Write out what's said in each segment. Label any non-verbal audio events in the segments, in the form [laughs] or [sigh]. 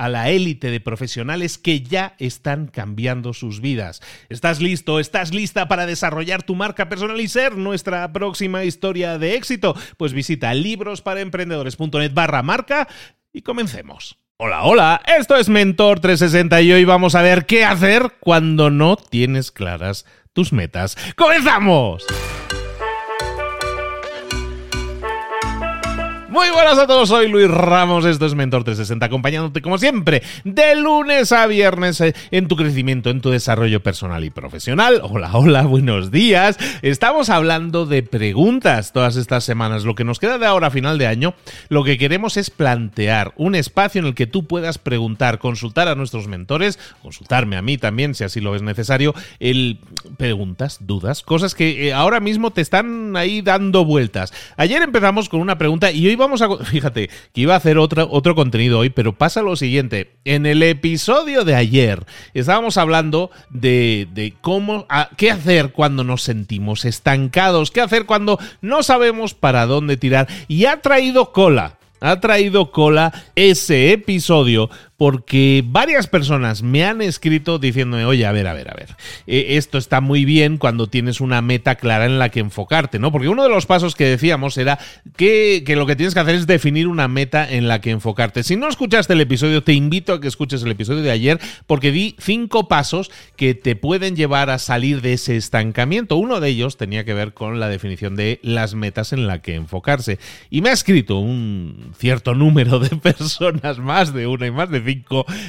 a la élite de profesionales que ya están cambiando sus vidas. ¿Estás listo? ¿Estás lista para desarrollar tu marca personal y ser nuestra próxima historia de éxito? Pues visita librosparaemprendedores.net barra marca y comencemos. Hola, hola, esto es Mentor 360 y hoy vamos a ver qué hacer cuando no tienes claras tus metas. ¡Comenzamos! Muy buenas a todos, soy Luis Ramos, esto es Mentor 360, acompañándote como siempre de lunes a viernes eh, en tu crecimiento, en tu desarrollo personal y profesional. Hola, hola, buenos días. Estamos hablando de preguntas todas estas semanas. Lo que nos queda de ahora a final de año, lo que queremos es plantear un espacio en el que tú puedas preguntar, consultar a nuestros mentores, consultarme a mí también si así lo es necesario, el preguntas, dudas, cosas que eh, ahora mismo te están ahí dando vueltas. Ayer empezamos con una pregunta y hoy vamos a... Fíjate, que iba a hacer otro, otro contenido hoy, pero pasa lo siguiente. En el episodio de ayer estábamos hablando de, de cómo... ¿Qué hacer cuando nos sentimos estancados? ¿Qué hacer cuando no sabemos para dónde tirar? Y ha traído cola ha traído cola ese episodio porque varias personas me han escrito diciéndome, oye, a ver, a ver, a ver, eh, esto está muy bien cuando tienes una meta clara en la que enfocarte, ¿no? Porque uno de los pasos que decíamos era que, que, lo que tienes que hacer es definir una meta en la que enfocarte. Si no escuchaste el episodio, te invito a que escuches el episodio de ayer porque di cinco pasos que te pueden llevar a salir de ese estancamiento. Uno de ellos tenía que ver con la definición de las metas en la que enfocarse. Y me ha escrito un cierto número de [laughs] personas, más de una y más de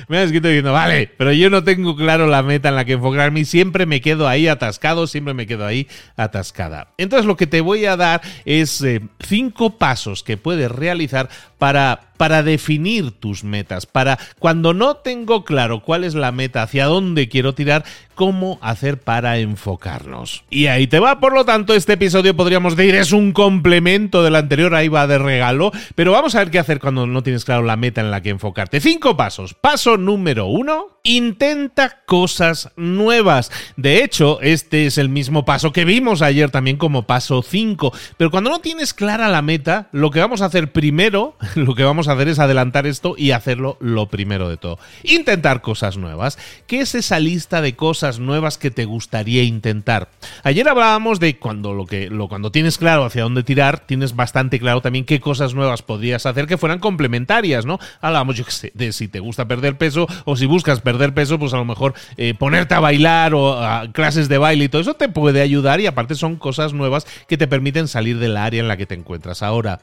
me han escrito diciendo, vale, pero yo no tengo claro la meta en la que enfocarme y siempre me quedo ahí atascado, siempre me quedo ahí atascada. Entonces lo que te voy a dar es eh, cinco pasos que puedes realizar para para definir tus metas, para cuando no tengo claro cuál es la meta, hacia dónde quiero tirar, cómo hacer para enfocarnos. Y ahí te va, por lo tanto, este episodio podríamos decir es un complemento del anterior, ahí va de regalo, pero vamos a ver qué hacer cuando no tienes claro la meta en la que enfocarte. Cinco pasos. Paso número uno, intenta cosas nuevas. De hecho, este es el mismo paso que vimos ayer también como paso 5. Pero cuando no tienes clara la meta, lo que vamos a hacer primero, [laughs] lo que vamos a hacer es adelantar esto y hacerlo lo primero de todo. Intentar cosas nuevas. ¿Qué es esa lista de cosas nuevas que te gustaría intentar? Ayer hablábamos de cuando lo que lo cuando tienes claro hacia dónde tirar, tienes bastante claro también qué cosas nuevas podrías hacer que fueran complementarias, ¿no? Hablábamos yo sé, de si te gusta perder peso o si buscas perder peso, pues a lo mejor eh, ponerte a bailar o clases de baile y todo eso te puede ayudar y aparte son cosas nuevas que te permiten salir del área en la que te encuentras ahora.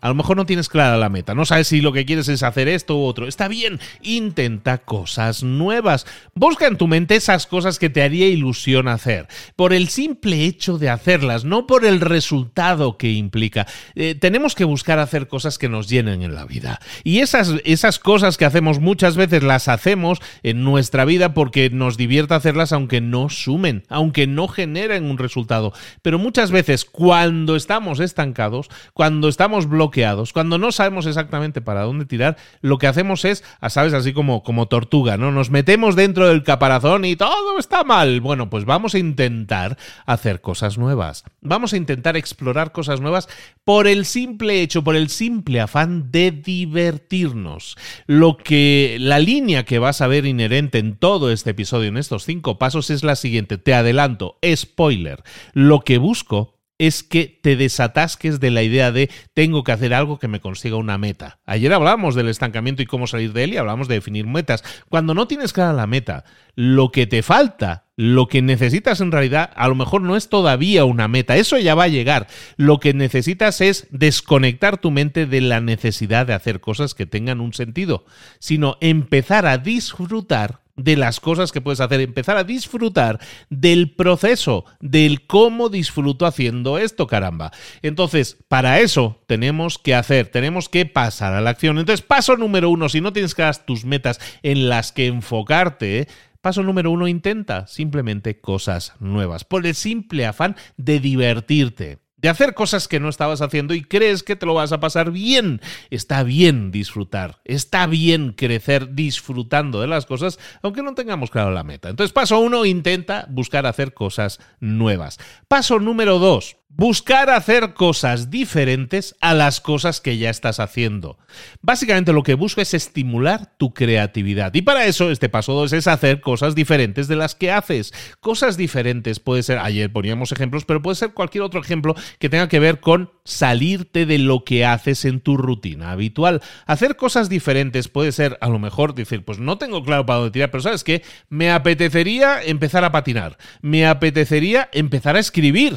A lo mejor no tienes clara la meta, no sabes si lo que quieres es hacer esto u otro. Está bien, intenta cosas nuevas. Busca en tu mente esas cosas que te haría ilusión hacer, por el simple hecho de hacerlas, no por el resultado que implica. Eh, tenemos que buscar hacer cosas que nos llenen en la vida. Y esas, esas cosas que hacemos muchas veces las hacemos en nuestra vida porque nos divierte hacerlas aunque no sumen, aunque no generen un resultado. Pero muchas veces cuando estamos estancados, cuando estamos bloqueados, cuando no sabemos exactamente para dónde tirar, lo que hacemos es, sabes, así como, como tortuga, ¿no? Nos metemos dentro del caparazón y todo está mal. Bueno, pues vamos a intentar hacer cosas nuevas. Vamos a intentar explorar cosas nuevas por el simple hecho, por el simple afán de divertirnos. Lo que la línea que vas a ver inherente en todo este episodio, en estos cinco pasos, es la siguiente. Te adelanto, spoiler. Lo que busco es que te desatasques de la idea de tengo que hacer algo que me consiga una meta. Ayer hablábamos del estancamiento y cómo salir de él y hablamos de definir metas. Cuando no tienes clara la meta, lo que te falta, lo que necesitas en realidad, a lo mejor no es todavía una meta, eso ya va a llegar. Lo que necesitas es desconectar tu mente de la necesidad de hacer cosas que tengan un sentido, sino empezar a disfrutar de las cosas que puedes hacer, empezar a disfrutar del proceso, del cómo disfruto haciendo esto, caramba. Entonces, para eso tenemos que hacer, tenemos que pasar a la acción. Entonces, paso número uno, si no tienes claras tus metas en las que enfocarte, Paso número uno, intenta simplemente cosas nuevas, por el simple afán de divertirte de hacer cosas que no estabas haciendo y crees que te lo vas a pasar bien. Está bien disfrutar, está bien crecer disfrutando de las cosas, aunque no tengamos claro la meta. Entonces, paso uno, intenta buscar hacer cosas nuevas. Paso número dos, buscar hacer cosas diferentes a las cosas que ya estás haciendo. Básicamente lo que busco es estimular tu creatividad. Y para eso este paso 2 es hacer cosas diferentes de las que haces. Cosas diferentes puede ser, ayer poníamos ejemplos, pero puede ser cualquier otro ejemplo que tenga que ver con salirte de lo que haces en tu rutina habitual. Hacer cosas diferentes puede ser a lo mejor decir, pues no tengo claro para dónde tirar, pero sabes que me apetecería empezar a patinar, me apetecería empezar a escribir.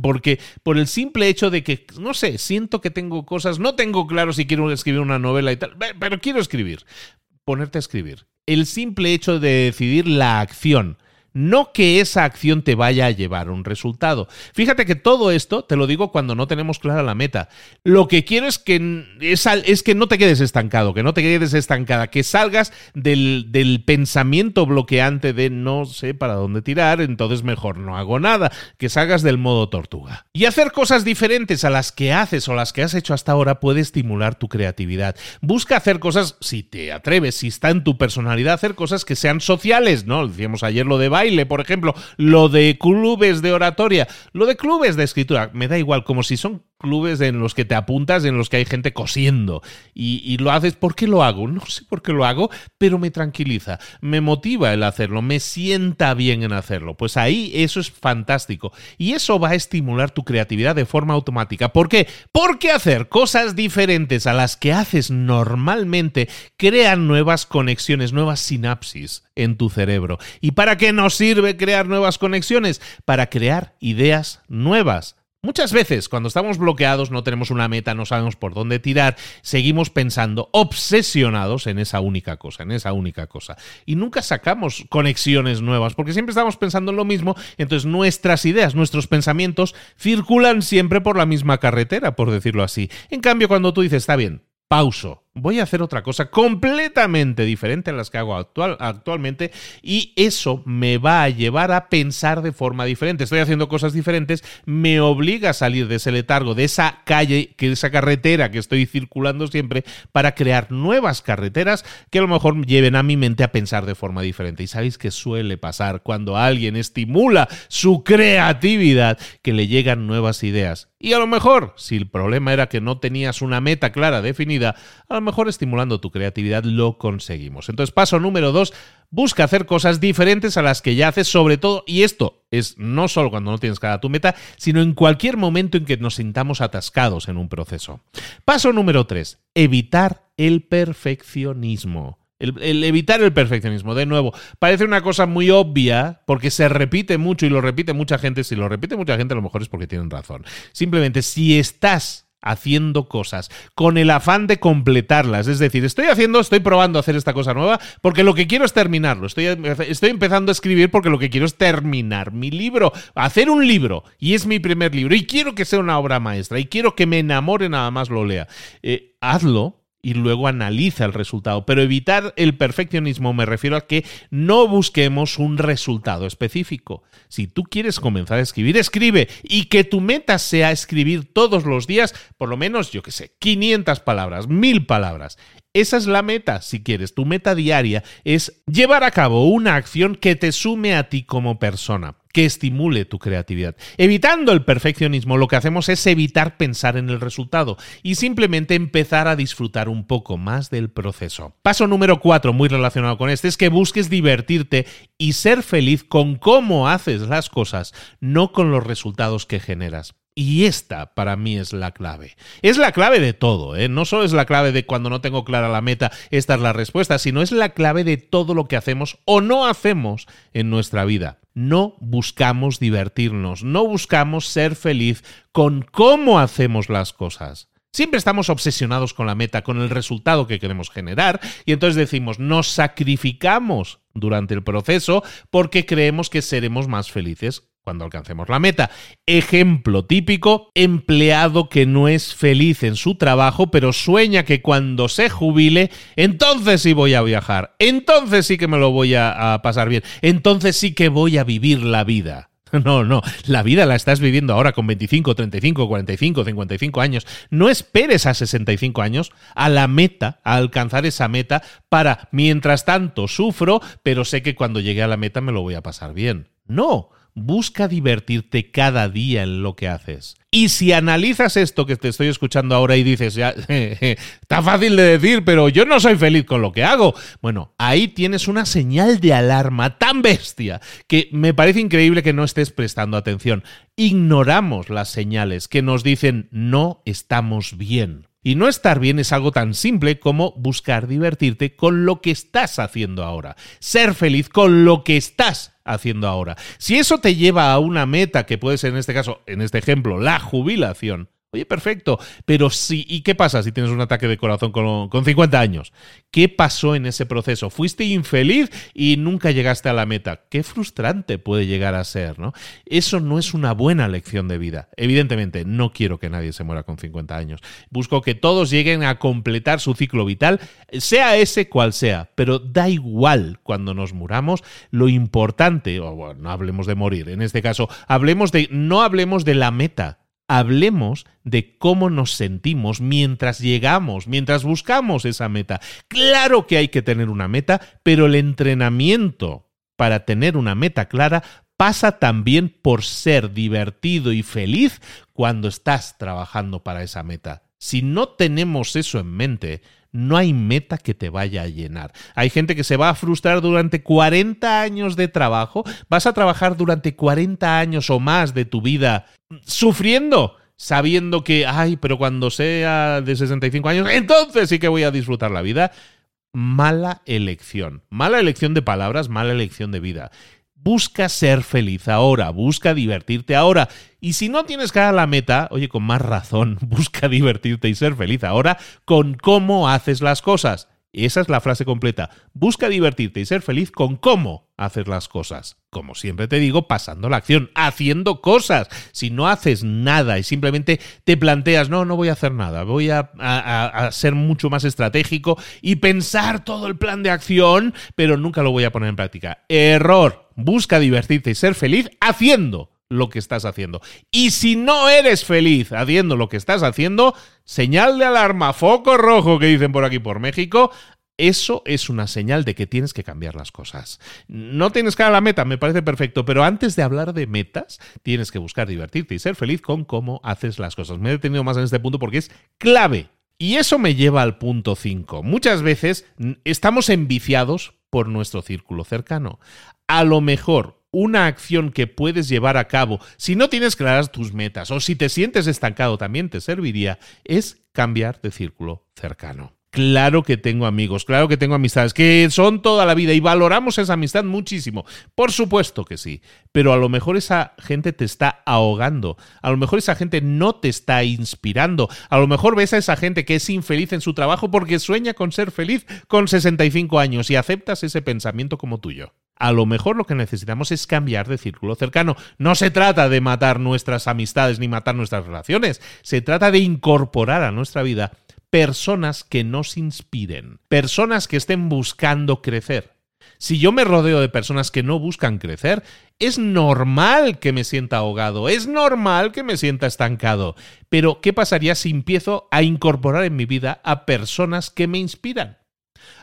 Porque por el simple hecho de que, no sé, siento que tengo cosas, no tengo claro si quiero escribir una novela y tal, pero quiero escribir. Ponerte a escribir. El simple hecho de decidir la acción no que esa acción te vaya a llevar un resultado. Fíjate que todo esto te lo digo cuando no tenemos clara la meta. Lo que quiero es que, es, que no te quedes estancado, que no te quedes estancada, que salgas del, del pensamiento bloqueante de no sé para dónde tirar, entonces mejor no hago nada, que salgas del modo tortuga. Y hacer cosas diferentes a las que haces o las que has hecho hasta ahora puede estimular tu creatividad. Busca hacer cosas, si te atreves, si está en tu personalidad, hacer cosas que sean sociales, ¿no? Decíamos ayer lo de por ejemplo, lo de clubes de oratoria, lo de clubes de escritura, me da igual, como si son clubes en los que te apuntas, en los que hay gente cosiendo y, lo haces. ¿Por qué lo hago? No sé por qué lo hago, pero me tranquiliza, me motiva el hacerlo, me sienta bien en hacerlo. Pues ahí eso es fantástico y eso va a estimular tu creatividad de forma automática. ¿Por qué? Porque hacer cosas diferentes a las que haces normalmente crean nuevas conexiones, nuevas sinapsis en tu cerebro. ¿Y para qué nos sirve crear nuevas conexiones? Para crear ideas nuevas Muchas veces cuando estamos bloqueados, no tenemos una meta, no sabemos por dónde tirar, seguimos pensando, obsesionados en esa única cosa, en esa única cosa. Y nunca sacamos conexiones nuevas, porque siempre estamos pensando en lo mismo, entonces nuestras ideas, nuestros pensamientos circulan siempre por la misma carretera, por decirlo así. En cambio, cuando tú dices, está bien, pauso, voy a hacer otra cosa completamente diferente a las que hago actual, actualmente y eso me va a llevar a pensar de forma diferente. Estoy haciendo cosas diferentes, me obliga a salir de ese letargo, de esa calle, que esa carretera que estoy circulando siempre para crear nuevas carreteras que a lo mejor lleven a mi mente a pensar de forma diferente. Y sabéis que suele pasar cuando alguien estimula su creatividad que le llegan nuevas ideas. Y a lo mejor, si el problema era que no tenías una meta clara definida, a mejor estimulando tu creatividad lo conseguimos. Entonces, paso número dos, busca hacer cosas diferentes a las que ya haces, sobre todo, y esto es no solo cuando no tienes cada tu meta, sino en cualquier momento en que nos sintamos atascados en un proceso. Paso número tres, evitar el perfeccionismo. El, evitar el perfeccionismo. De nuevo, parece una cosa muy obvia porque se repite mucho y lo repite mucha gente. Si lo repite mucha gente, a lo mejor es porque tienen razón. Simplemente, si estás haciendo cosas, con el afán de completarlas. Es decir, estoy haciendo, estoy probando hacer esta cosa nueva porque lo que quiero es terminarlo. Estoy, estoy empezando a escribir porque lo que quiero es terminar mi libro, hacer un libro. Y es mi primer libro. Y quiero que sea una obra maestra. Y quiero que me enamore nada más lo lea. Eh, hazlo y luego analiza el resultado. Pero evitar el perfeccionismo me refiero a que no busquemos un resultado específico. Si tú quieres comenzar a escribir, escribe y que tu meta sea escribir todos los días, por lo menos, yo qué sé, 500 palabras, 1000 palabras. Esa es la meta, si quieres. Tu meta diaria es llevar a cabo una acción que te sume a ti como persona que estimule tu creatividad. Evitando el perfeccionismo, lo que hacemos es evitar pensar en el resultado y simplemente empezar a disfrutar un poco más del proceso. Paso número cuatro, muy relacionado con este, es que busques divertirte y ser feliz con cómo haces las cosas, no con los resultados que generas. Y esta para mí es la clave. Es la clave de todo, ¿eh? No solo es la clave de cuando no tengo clara la meta, esta es la respuesta, sino es la clave de todo lo que hacemos o no hacemos en nuestra vida. No buscamos divertirnos, no buscamos ser feliz con cómo hacemos las cosas. Siempre estamos obsesionados con la meta, con el resultado que queremos generar, y entonces decimos, nos sacrificamos durante el proceso porque creemos que seremos más felices cuando alcancemos la meta. Ejemplo típico, empleado que no es feliz en su trabajo, pero sueña que cuando se jubile, entonces sí voy a viajar, entonces sí que me lo voy a, pasar bien, entonces sí que voy a vivir la vida. [laughs] No, no, la vida la estás viviendo ahora con 25, 35, 45, 55 años. No esperes a 65 años a la meta, a alcanzar esa meta para, mientras tanto, sufro, pero sé que cuando llegue a la meta me lo voy a pasar bien. No, busca divertirte cada día en lo que haces. Y si analizas esto que te estoy escuchando ahora y dices, ya, [laughs] está fácil de decir, pero yo no soy feliz con lo que hago. Bueno, ahí tienes una señal de alarma tan bestia que me parece increíble que no estés prestando atención. Ignoramos las señales que nos dicen no estamos bien. Y no estar bien es algo tan simple como buscar divertirte con lo que estás haciendo ahora. Ser feliz con lo que estás haciendo ahora. Si eso te lleva a una meta que puede ser en este caso, en este ejemplo, la jubilación, Oye, perfecto, pero sí, ¿y qué pasa si tienes un ataque de corazón con, con, 50 años? ¿Qué pasó en ese proceso? ¿Fuiste infeliz y nunca llegaste a la meta? Qué frustrante puede llegar a ser, ¿no? Eso no es una buena lección de vida. Evidentemente, no quiero que nadie se muera con 50 años. Busco que todos lleguen a completar su ciclo vital, sea ese cual sea, pero da igual cuando nos muramos, lo importante, o bueno, no hablemos de morir, en este caso, hablemos de, no hablemos de la meta, hablemos de cómo nos sentimos mientras llegamos, mientras buscamos esa meta. Claro que hay que tener una meta, pero el entrenamiento para tener una meta clara pasa también por ser divertido y feliz cuando estás trabajando para esa meta. Si no tenemos eso en mente, no hay meta que te vaya a llenar. Hay gente que se va a frustrar durante 40 años de trabajo. Vas a trabajar durante 40 años o más de tu vida sufriendo sabiendo que, ay, pero cuando sea de 65 años, entonces sí que voy a disfrutar la vida. Mala elección. Mala elección de palabras, mala elección de vida. Busca ser feliz ahora, busca divertirte ahora. Y si no tienes cara a la meta, oye, con más razón, [laughs] busca divertirte y ser feliz ahora con cómo haces las cosas. Esa es la frase completa. Busca divertirte y ser feliz con cómo hacer las cosas. Como siempre te digo, pasando la acción, haciendo cosas. Si no haces nada y simplemente te planteas, no, no voy a hacer nada, voy a, a, ser mucho más estratégico y pensar todo el plan de acción, pero nunca lo voy a poner en práctica. Error. Busca divertirte y ser feliz haciendo lo que estás haciendo. Y si no eres feliz haciendo lo que estás haciendo, señal de alarma, foco rojo que dicen por aquí por México, eso es una señal de que tienes que cambiar las cosas. No tienes que dar la meta, me parece perfecto, pero antes de hablar de metas, tienes que buscar divertirte y ser feliz con cómo haces las cosas. Me he detenido más en este punto porque es clave. Y eso me lleva al punto 5. Muchas veces estamos enviciados por nuestro círculo cercano. A lo mejor una acción que puedes llevar a cabo si no tienes claras tus metas o si te sientes estancado también te serviría es cambiar de círculo cercano. Claro que tengo amigos, claro que tengo amistades, que son toda la vida y valoramos esa amistad muchísimo. Por supuesto que sí, pero a lo mejor esa gente te está ahogando, a lo mejor esa gente no te está inspirando, a lo mejor ves a esa gente que es infeliz en su trabajo porque sueña con ser feliz con 65 años y aceptas ese pensamiento como tuyo. A lo mejor lo que necesitamos es cambiar de círculo cercano. No se trata de matar nuestras amistades ni matar nuestras relaciones, se trata de incorporar a nuestra vida personas que nos inspiren, personas que estén buscando crecer. Si yo me rodeo de personas que no buscan crecer, es normal que me sienta ahogado, es normal que me sienta estancado. Pero, ¿qué pasaría si empiezo a incorporar en mi vida a personas que me inspiran?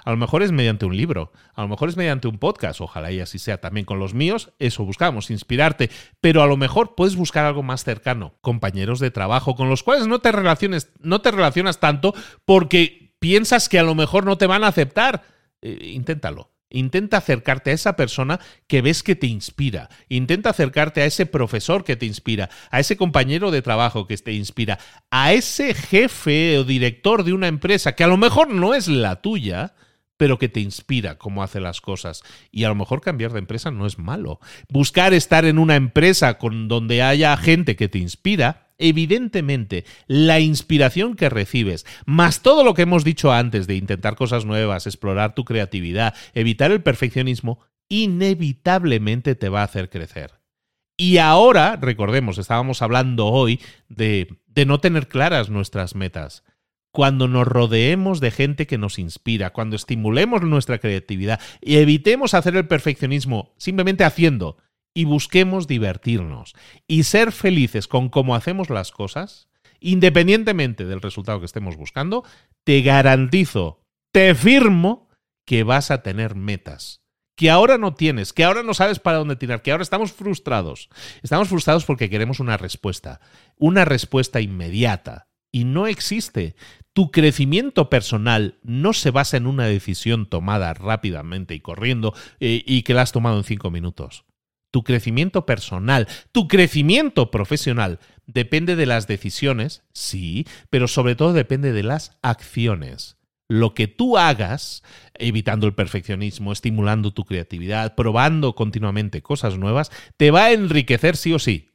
A lo mejor es mediante un libro, a lo mejor es mediante un podcast, ojalá y así sea también con los míos, eso buscamos, inspirarte, pero a lo mejor puedes buscar algo más cercano, compañeros de trabajo con los cuales no te relaciones, no te relacionas tanto porque piensas que a lo mejor no te van a aceptar. Eh, inténtalo. Intenta acercarte a esa persona que ves que te inspira. Intenta acercarte a ese profesor que te inspira, a ese compañero de trabajo que te inspira, a ese jefe o director de una empresa que a lo mejor no es la tuya, pero que te inspira cómo hace las cosas. Y a lo mejor cambiar de empresa no es malo. Buscar estar en una empresa con donde haya gente que te inspira evidentemente la inspiración que recibes, más todo lo que hemos dicho antes de intentar cosas nuevas, explorar tu creatividad, evitar el perfeccionismo, inevitablemente te va a hacer crecer. Y ahora, recordemos, estábamos hablando hoy de, de no tener claras nuestras metas. Cuando nos rodeemos de gente que nos inspira, cuando estimulemos nuestra creatividad y evitemos hacer el perfeccionismo simplemente haciendo, y busquemos divertirnos y ser felices con cómo hacemos las cosas, independientemente del resultado que estemos buscando, te garantizo, te firmo que vas a tener metas que ahora no tienes, que ahora no sabes para dónde tirar, que ahora estamos frustrados. Estamos frustrados porque queremos una respuesta, una respuesta inmediata. Y no existe. Tu crecimiento personal no se basa en una decisión tomada rápidamente y corriendo eh, y que la has tomado en cinco minutos. Tu crecimiento personal, tu crecimiento profesional depende de las decisiones, sí, pero sobre todo depende de las acciones. Lo que tú hagas, evitando el perfeccionismo, estimulando tu creatividad, probando continuamente cosas nuevas, te va a enriquecer sí o sí.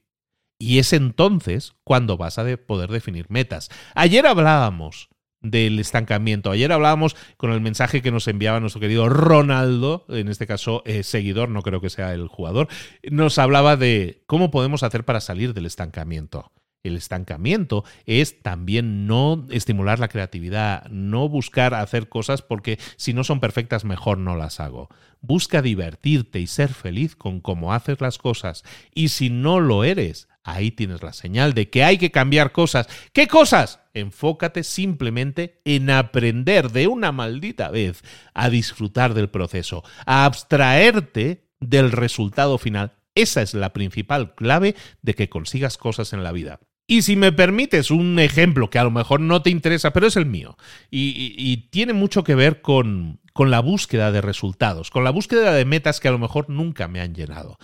Y es entonces cuando vas a poder definir metas. Ayer hablábamos del estancamiento. Ayer hablábamos con el mensaje que nos enviaba nuestro querido Ronaldo, en este caso eh, seguidor, no creo que sea el jugador, nos hablaba de cómo podemos hacer para salir del estancamiento. El estancamiento es también no estimular la creatividad, no buscar hacer cosas porque si no son perfectas mejor no las hago. Busca divertirte y ser feliz con cómo haces las cosas. Y si no lo eres, ahí tienes la señal de que hay que cambiar cosas. ¿Qué cosas? Enfócate simplemente en aprender de una maldita vez a disfrutar del proceso, a abstraerte del resultado final. Esa es la principal clave de que consigas cosas en la vida. Y si me permites un ejemplo que a lo mejor no te interesa, pero es el mío, y, tiene mucho que ver con, con la búsqueda de resultados, con la búsqueda de metas que a lo mejor nunca me han llenado.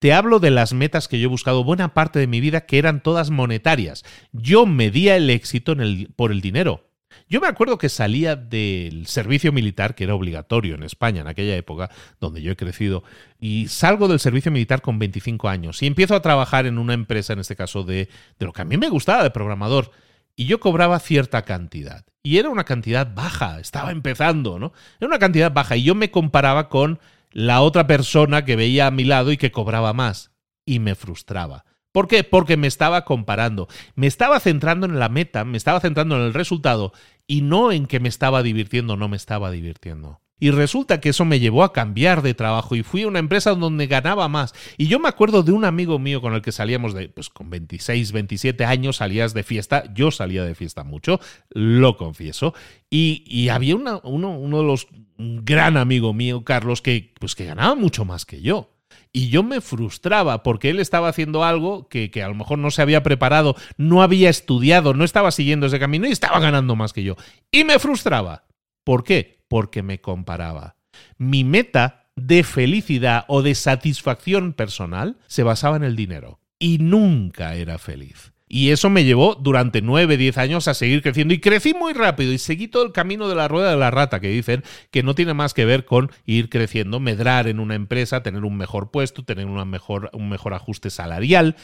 Te hablo de las metas que yo he buscado buena parte de mi vida que eran todas monetarias. Yo medía el éxito por el dinero. Yo me acuerdo que salía del servicio militar, que era obligatorio en España en aquella época, donde yo he crecido, y salgo del servicio militar con 25 años y empiezo a trabajar en una empresa, en este caso de, de lo que a mí me gustaba de programador, y yo cobraba cierta cantidad. Y era una cantidad baja, estaba empezando, ¿no? Era una cantidad baja y yo me comparaba con la otra persona que veía a mi lado y que cobraba más. Y me frustraba. ¿Por qué? Porque me estaba comparando. Me estaba centrando en la meta, me estaba centrando en el resultado y no en que me estaba divirtiendo o no me estaba divirtiendo. Y resulta que eso me llevó a cambiar de trabajo y fui a una empresa donde ganaba más. Y yo me acuerdo de un amigo mío con el que salíamos de, pues con 26, 27 años salías de fiesta. Yo salía de fiesta mucho, lo confieso. Y, había uno, uno de los, un gran amigo mío, Carlos, que, pues que ganaba mucho más que yo. Y yo me frustraba porque él estaba haciendo algo que, que, a lo mejor no se había preparado, no había estudiado, no estaba siguiendo ese camino y estaba ganando más que yo. Y me frustraba. ¿Por qué? Porque me comparaba. Mi meta de felicidad o de satisfacción personal se basaba en el dinero. Y nunca era feliz. Y eso me llevó durante 9, 10 años a seguir creciendo. Y crecí muy rápido y seguí todo el camino de la rueda de la rata, que dicen que no tiene más que ver con ir creciendo, medrar en una empresa, tener un mejor puesto, tener una mejor, un mejor ajuste salarial.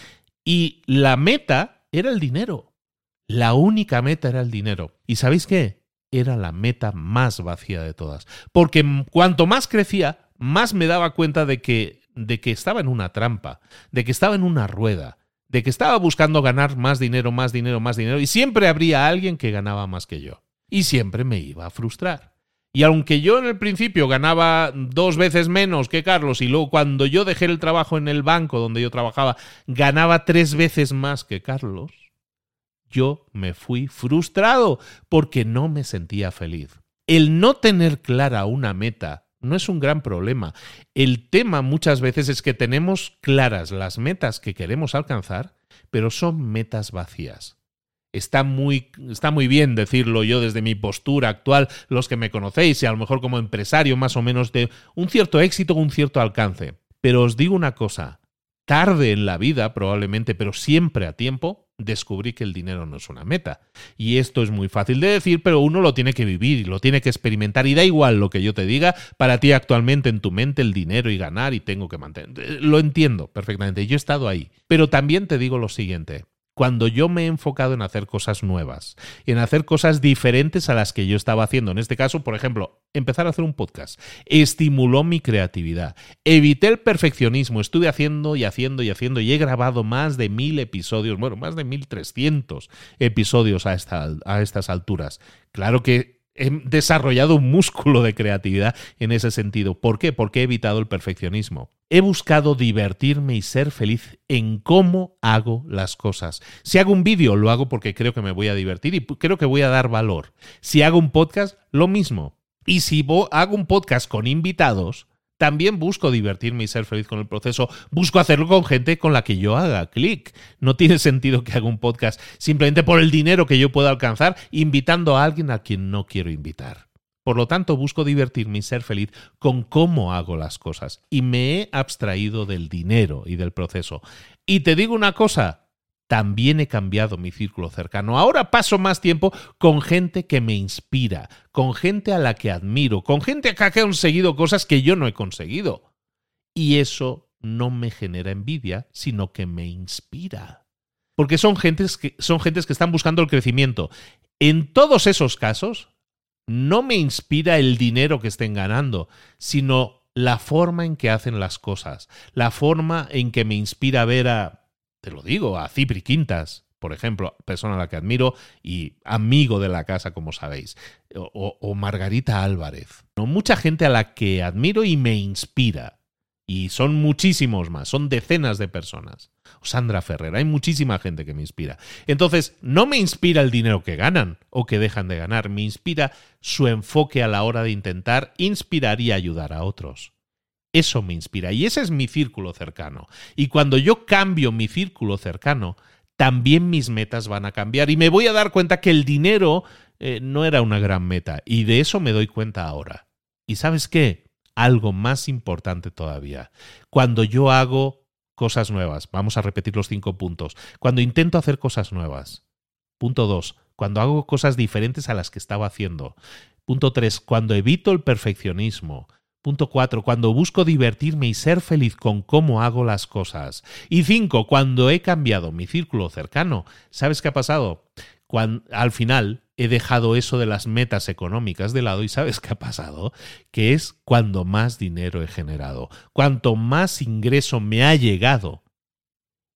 Y la meta era el dinero. La única meta era el dinero. ¿Y sabéis qué? Era la meta más vacía de todas. Porque cuanto más crecía, más me daba cuenta de que, de que estaba en una trampa, de que estaba en una rueda de que estaba buscando ganar más dinero, más dinero, más dinero, y siempre habría alguien que ganaba más que yo. Y siempre me iba a frustrar. Y aunque yo en el principio ganaba dos veces menos que Carlos y luego cuando yo dejé el trabajo en el banco donde yo trabajaba ganaba tres veces más que Carlos, yo me fui frustrado porque no me sentía feliz. El no tener clara una meta no es un gran problema. El tema muchas veces es que tenemos claras las metas que queremos alcanzar, pero son metas vacías. Está muy, está muy bien decirlo yo desde mi postura actual, los que me conocéis, y a lo mejor como empresario más o menos de un cierto éxito, un cierto alcance. Pero os digo una cosa, tarde en la vida probablemente, pero siempre a tiempo, descubrí que el dinero no es una meta. Y esto es muy fácil de decir, pero uno lo tiene que vivir y lo tiene que experimentar. Y da igual lo que yo te diga, para ti actualmente en tu mente el dinero y ganar y tengo que mantener. Lo entiendo perfectamente, yo he estado ahí. Pero también te digo lo siguiente, cuando yo me he enfocado en hacer cosas nuevas, en hacer cosas diferentes a las que yo estaba haciendo. En este caso, por ejemplo, empezar a hacer un podcast. Estimuló mi creatividad. Evité el perfeccionismo. Estuve haciendo y haciendo y haciendo y he grabado más de mil episodios, bueno, más de mil trescientos episodios a, a estas alturas. Claro que he desarrollado un músculo de creatividad en ese sentido. ¿Por qué? Porque he evitado el perfeccionismo. He buscado divertirme y ser feliz en cómo hago las cosas. Si hago un vídeo, lo hago porque creo que me voy a divertir y creo que voy a dar valor. Si hago un podcast, lo mismo. Y si hago un podcast con invitados, también busco divertirme y ser feliz con el proceso. Busco hacerlo con gente con la que yo haga clic. No tiene sentido que haga un podcast simplemente por el dinero que yo pueda alcanzar, invitando a alguien a quien no quiero invitar. Por lo tanto, busco divertirme y ser feliz con cómo hago las cosas. Y me he abstraído del dinero y del proceso. Y te digo una cosa, también he cambiado mi círculo cercano. Ahora paso más tiempo con gente que me inspira, con gente a la que admiro, con gente que ha conseguido cosas que yo no he conseguido. Y eso no me genera envidia, sino que me inspira. Porque son gentes que, son gentes que están buscando el crecimiento. En todos esos casos, no me inspira el dinero que estén ganando, sino la forma en que hacen las cosas, la forma en que me inspira ver a te lo digo, a Cipri Quintas, por ejemplo, persona a la que admiro y amigo de la casa, como sabéis, o, Margarita Álvarez. Mucha gente a la que admiro y me inspira. Y son muchísimos más, son decenas de personas. Sandra Ferrer, hay muchísima gente que me inspira. Entonces, no me inspira el dinero que ganan o que dejan de ganar, me inspira su enfoque a la hora de intentar inspirar y ayudar a otros. Eso me inspira y ese es mi círculo cercano. Y cuando yo cambio mi círculo cercano, también mis metas van a cambiar y me voy a dar cuenta que el dinero eh, no era una gran meta y de eso me doy cuenta ahora. ¿Y sabes qué? Algo más importante todavía. Cuando yo hago cosas nuevas, vamos a repetir los cinco puntos, cuando intento hacer cosas nuevas. Punto dos, cuando hago cosas diferentes a las que estaba haciendo. Punto tres, cuando evito el perfeccionismo. Punto 4. Cuando busco divertirme y ser feliz con cómo hago las cosas. Y 5. Cuando he cambiado mi círculo cercano. ¿Sabes qué ha pasado? Cuando, al final he dejado eso de las metas económicas de lado y ¿sabes qué ha pasado? Que es cuando más dinero he generado. Cuanto más ingreso me ha llegado.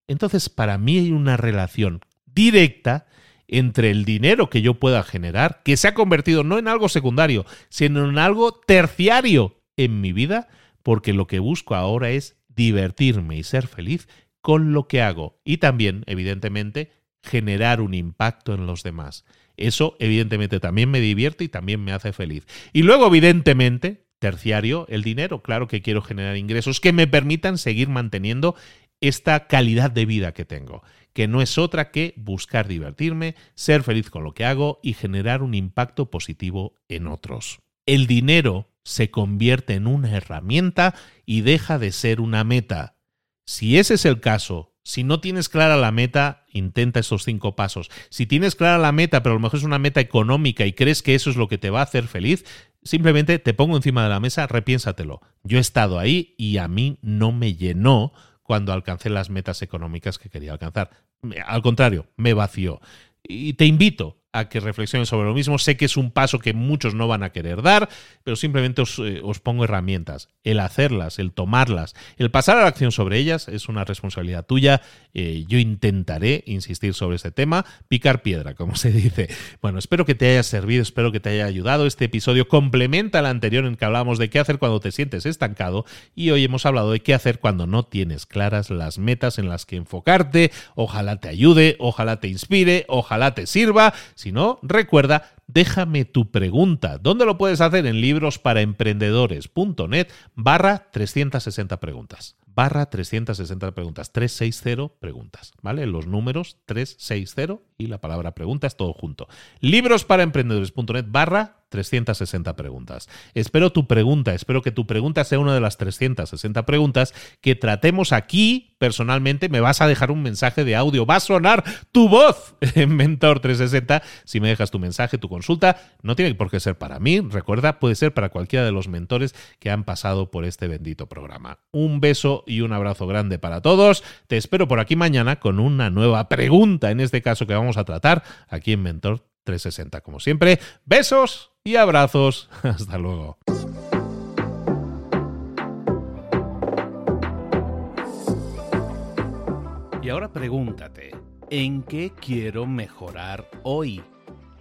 Entonces, para mí hay una relación directa entre el dinero que yo pueda generar, que se ha convertido no en algo secundario, sino en algo terciario en mi vida porque lo que busco ahora es divertirme y ser feliz con lo que hago y también, evidentemente, generar un impacto en los demás. Eso, evidentemente, también me divierte y también me hace feliz. Y luego, evidentemente, terciario, el dinero. Claro que quiero generar ingresos que me permitan seguir manteniendo esta calidad de vida que tengo, que no es otra que buscar divertirme, ser feliz con lo que hago y generar un impacto positivo en otros. El dinero se convierte en una herramienta y deja de ser una meta. Si ese es el caso Si no tienes clara la meta, intenta estos cinco pasos. Si tienes clara la meta, pero a lo mejor es una meta económica y crees que eso es lo que te va a hacer feliz, simplemente te pongo encima de la mesa, repiénsatelo. Yo he estado ahí y a mí no me llenó cuando alcancé las metas económicas que quería alcanzar. Al contrario, me vació. Y te invito a que reflexionen sobre lo mismo. Sé que es un paso que muchos no van a querer dar, pero simplemente os, eh, pongo herramientas. El hacerlas, el tomarlas, el pasar a la acción sobre ellas es una responsabilidad tuya. Eh, yo intentaré insistir sobre este tema, picar piedra, como se dice. Bueno, espero que te haya servido, espero que te haya ayudado. Este episodio complementa al anterior en que hablábamos de qué hacer cuando te sientes estancado y hoy hemos hablado de qué hacer cuando no tienes claras las metas en las que enfocarte. Ojalá te ayude, ojalá te inspire, ojalá te sirva. Si no, recuerda, déjame tu pregunta. ¿Dónde lo puedes hacer? En librosparaemprendedores.net barra 360 preguntas. Barra 360 preguntas. 360 preguntas. ¿Vale? Los números 360 y la palabra preguntas todo junto. Librosparaemprendedores.net barra 360 preguntas. Espero tu pregunta, espero que tu pregunta sea una de las 360 preguntas que tratemos aquí personalmente. Me vas a dejar un mensaje de audio, va a sonar tu voz [laughs] en Mentor 360 si me dejas tu mensaje, tu consulta. No tiene por qué ser para mí, recuerda, puede ser para cualquiera de los mentores que han pasado por este bendito programa. Un beso y un abrazo grande para todos. Te espero por aquí mañana con una nueva pregunta, en este caso que vamos a tratar aquí en Mentor 360, como siempre. Besos y abrazos. [laughs] Hasta luego. Y ahora pregúntate, ¿en qué quiero mejorar hoy?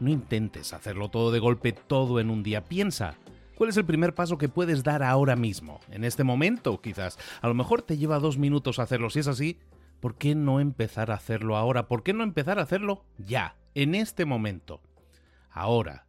No intentes hacerlo todo de golpe, todo en un día. Piensa, ¿cuál es el primer paso que puedes dar ahora mismo? En este momento, quizás. A lo mejor te lleva dos minutos hacerlo. Si es así, ¿por qué no empezar a hacerlo ahora? ¿Por qué no empezar a hacerlo ya, en este momento? Ahora,